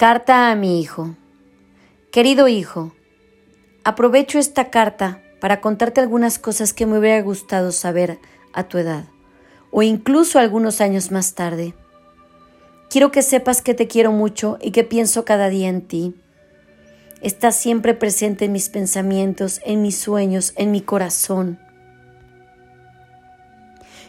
Carta a mi hijo. Querido hijo, aprovecho esta carta para contarte algunas cosas que me hubiera gustado saber a tu edad, o incluso algunos años más tarde. Quiero que sepas que te quiero mucho y que pienso cada día en ti. Estás siempre presente en mis pensamientos, en mis sueños, en mi corazón.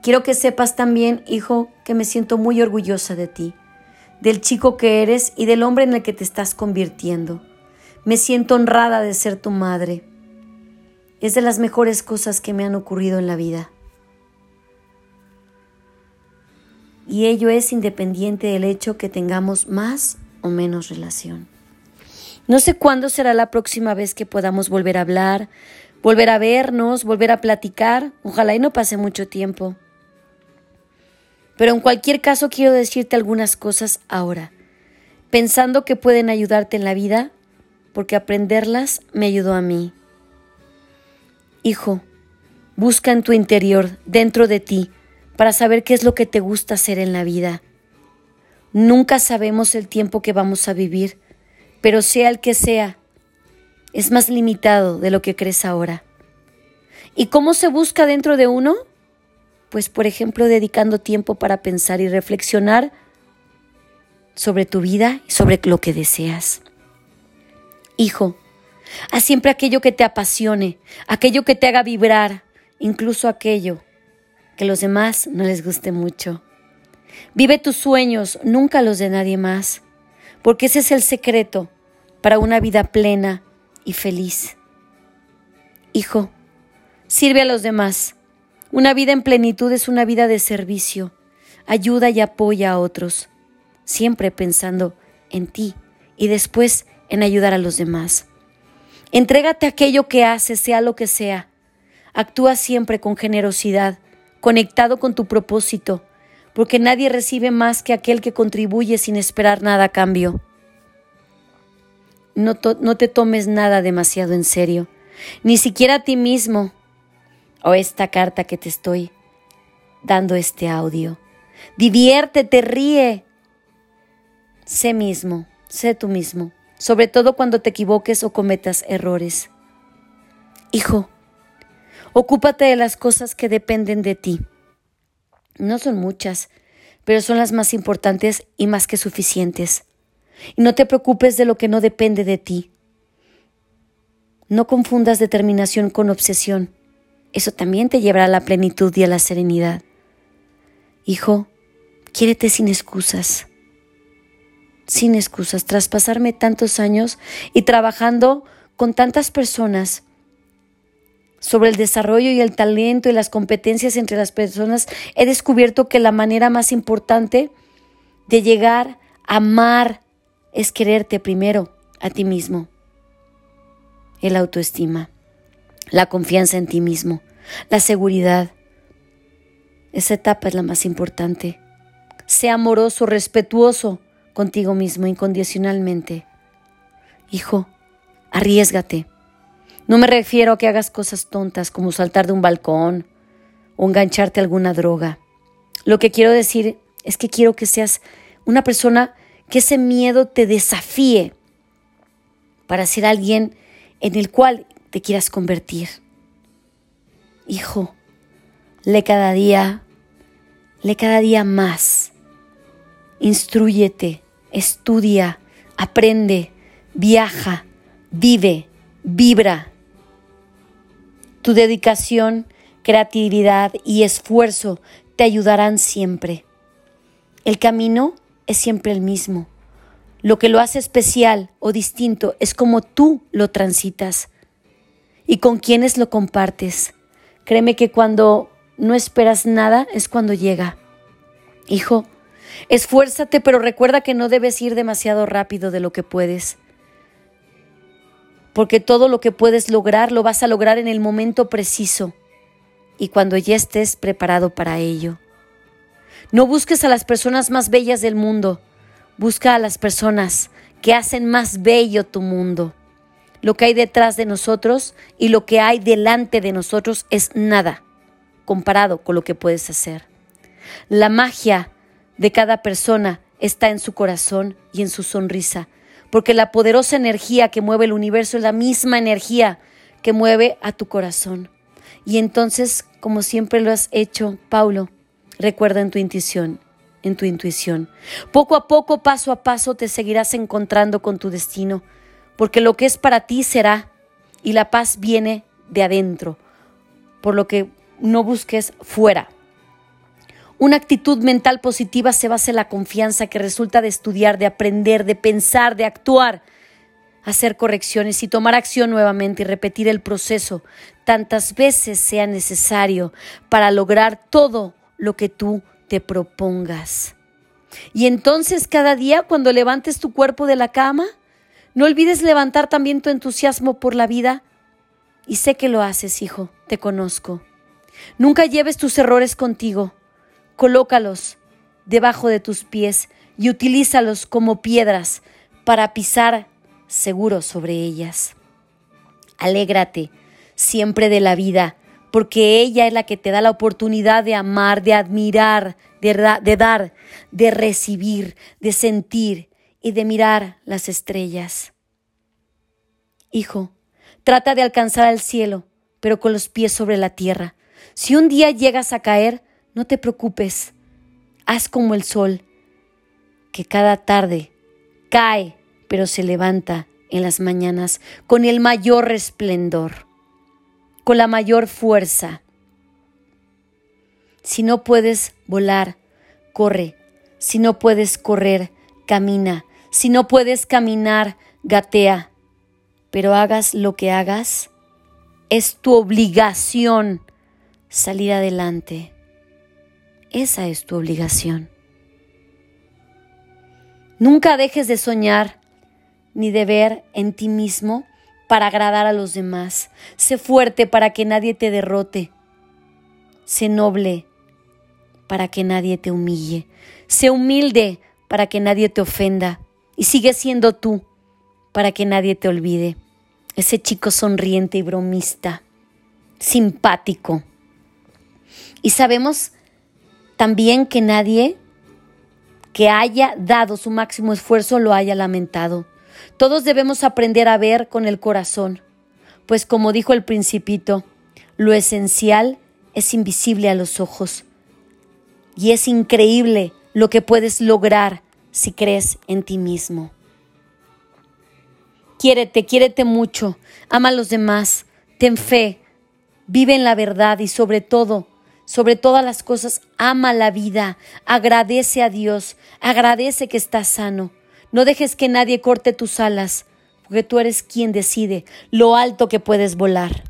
Quiero que sepas también, hijo, que me siento muy orgullosa de ti del chico que eres y del hombre en el que te estás convirtiendo. Me siento honrada de ser tu madre. Es de las mejores cosas que me han ocurrido en la vida. Y ello es independiente del hecho que tengamos más o menos relación. No sé cuándo será la próxima vez que podamos volver a hablar, volver a vernos, volver a platicar. Ojalá y no pase mucho tiempo. Pero en cualquier caso quiero decirte algunas cosas ahora, pensando que pueden ayudarte en la vida, porque aprenderlas me ayudó a mí. Hijo, busca en tu interior, dentro de ti, para saber qué es lo que te gusta hacer en la vida. Nunca sabemos el tiempo que vamos a vivir, pero sea el que sea, es más limitado de lo que crees ahora. ¿Y cómo se busca dentro de uno? Pues por ejemplo, dedicando tiempo para pensar y reflexionar sobre tu vida y sobre lo que deseas. Hijo, haz siempre aquello que te apasione, aquello que te haga vibrar, incluso aquello que a los demás no les guste mucho. Vive tus sueños, nunca los de nadie más, porque ese es el secreto para una vida plena y feliz. Hijo, sirve a los demás una vida en plenitud es una vida de servicio, ayuda y apoya a otros, siempre pensando en ti y después en ayudar a los demás. Entrégate aquello que haces, sea lo que sea. Actúa siempre con generosidad, conectado con tu propósito, porque nadie recibe más que aquel que contribuye sin esperar nada a cambio. No, no te tomes nada demasiado en serio, ni siquiera a ti mismo o esta carta que te estoy dando este audio. Diviértete, ríe. Sé mismo, sé tú mismo, sobre todo cuando te equivoques o cometas errores. Hijo, ocúpate de las cosas que dependen de ti. No son muchas, pero son las más importantes y más que suficientes. Y no te preocupes de lo que no depende de ti. No confundas determinación con obsesión eso también te llevará a la plenitud y a la serenidad. Hijo, quiérete sin excusas, sin excusas, tras pasarme tantos años y trabajando con tantas personas sobre el desarrollo y el talento y las competencias entre las personas, he descubierto que la manera más importante de llegar a amar es quererte primero a ti mismo. El autoestima la confianza en ti mismo, la seguridad. Esa etapa es la más importante. Sea amoroso, respetuoso contigo mismo incondicionalmente. Hijo, arriesgate. No me refiero a que hagas cosas tontas como saltar de un balcón o engancharte a alguna droga. Lo que quiero decir es que quiero que seas una persona que ese miedo te desafíe para ser alguien en el cual te quieras convertir. Hijo, lee cada día, lee cada día más. Instruyete, estudia, aprende, viaja, vive, vibra. Tu dedicación, creatividad y esfuerzo te ayudarán siempre. El camino es siempre el mismo. Lo que lo hace especial o distinto es como tú lo transitas y con quienes lo compartes. Créeme que cuando no esperas nada es cuando llega. Hijo, esfuérzate, pero recuerda que no debes ir demasiado rápido de lo que puedes. Porque todo lo que puedes lograr lo vas a lograr en el momento preciso y cuando ya estés preparado para ello. No busques a las personas más bellas del mundo, busca a las personas que hacen más bello tu mundo. Lo que hay detrás de nosotros y lo que hay delante de nosotros es nada comparado con lo que puedes hacer. La magia de cada persona está en su corazón y en su sonrisa, porque la poderosa energía que mueve el universo es la misma energía que mueve a tu corazón. Y entonces, como siempre lo has hecho, Paulo, recuerda en tu intuición, en tu intuición. Poco a poco, paso a paso, te seguirás encontrando con tu destino, porque lo que es para ti será, y la paz viene de adentro, por lo que no busques fuera. Una actitud mental positiva se basa en la confianza que resulta de estudiar, de aprender, de pensar, de actuar, hacer correcciones y tomar acción nuevamente y repetir el proceso tantas veces sea necesario para lograr todo lo que tú te propongas. Y entonces cada día cuando levantes tu cuerpo de la cama, no olvides levantar también tu entusiasmo por la vida. Y sé que lo haces, hijo, te conozco. Nunca lleves tus errores contigo. Colócalos debajo de tus pies y utilízalos como piedras para pisar seguro sobre ellas. Alégrate siempre de la vida, porque ella es la que te da la oportunidad de amar, de admirar, de, de dar, de recibir, de sentir y de mirar las estrellas. Hijo, trata de alcanzar al cielo, pero con los pies sobre la tierra. Si un día llegas a caer, no te preocupes. Haz como el sol, que cada tarde cae, pero se levanta en las mañanas con el mayor resplendor con la mayor fuerza. Si no puedes volar, corre. Si no puedes correr, camina. Si no puedes caminar, gatea. Pero hagas lo que hagas, es tu obligación salir adelante. Esa es tu obligación. Nunca dejes de soñar ni de ver en ti mismo para agradar a los demás. Sé fuerte para que nadie te derrote. Sé noble para que nadie te humille. Sé humilde para que nadie te ofenda. Y sigue siendo tú para que nadie te olvide. Ese chico sonriente y bromista, simpático. Y sabemos también que nadie que haya dado su máximo esfuerzo lo haya lamentado. Todos debemos aprender a ver con el corazón, pues como dijo el principito, lo esencial es invisible a los ojos. Y es increíble lo que puedes lograr si crees en ti mismo. Quiérete, quiérete mucho, ama a los demás, ten fe, vive en la verdad y sobre todo, sobre todas las cosas, ama la vida, agradece a Dios, agradece que estás sano. No dejes que nadie corte tus alas, porque tú eres quien decide lo alto que puedes volar.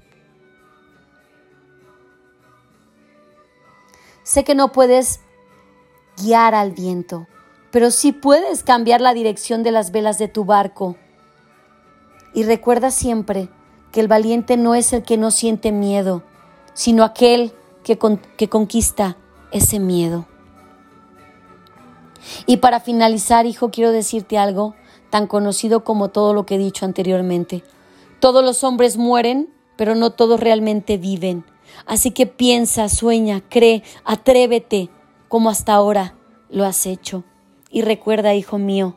Sé que no puedes guiar al viento, pero sí puedes cambiar la dirección de las velas de tu barco. Y recuerda siempre que el valiente no es el que no siente miedo, sino aquel que, que conquista ese miedo. Y para finalizar, hijo, quiero decirte algo tan conocido como todo lo que he dicho anteriormente. Todos los hombres mueren, pero no todos realmente viven. Así que piensa, sueña, cree, atrévete, como hasta ahora lo has hecho. Y recuerda, hijo mío,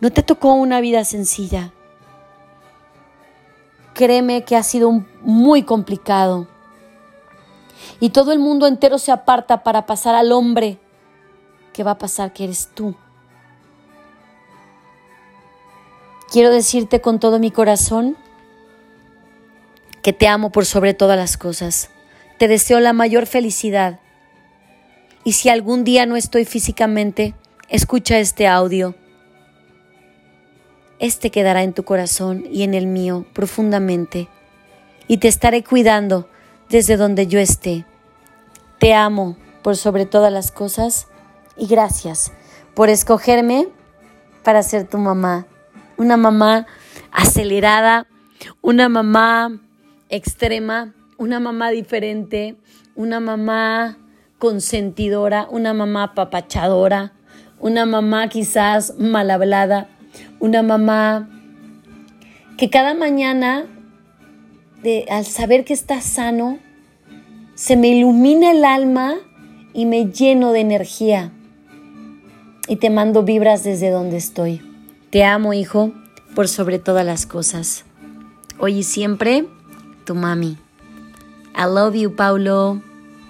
no te tocó una vida sencilla. Créeme que ha sido muy complicado. Y todo el mundo entero se aparta para pasar al hombre ¿qué va a pasar? Que eres tú. Quiero decirte con todo mi corazón que te amo por sobre todas las cosas. Te deseo la mayor felicidad. Y si algún día no estoy físicamente, escucha este audio. Este quedará en tu corazón y en el mío profundamente. Y te estaré cuidando desde donde yo esté. Te amo por sobre todas las cosas y gracias por escogerme para ser tu mamá. Una mamá acelerada, una mamá extrema, una mamá diferente, una mamá consentidora, una mamá apapachadora, una mamá quizás mal hablada, una mamá que cada mañana, al saber que está sano, se me ilumina el alma y me lleno de energía y te mando vibras desde donde estoy. Te amo, hijo, por sobre todas las cosas. Hoy y siempre, tu mami. I love you, Paulo.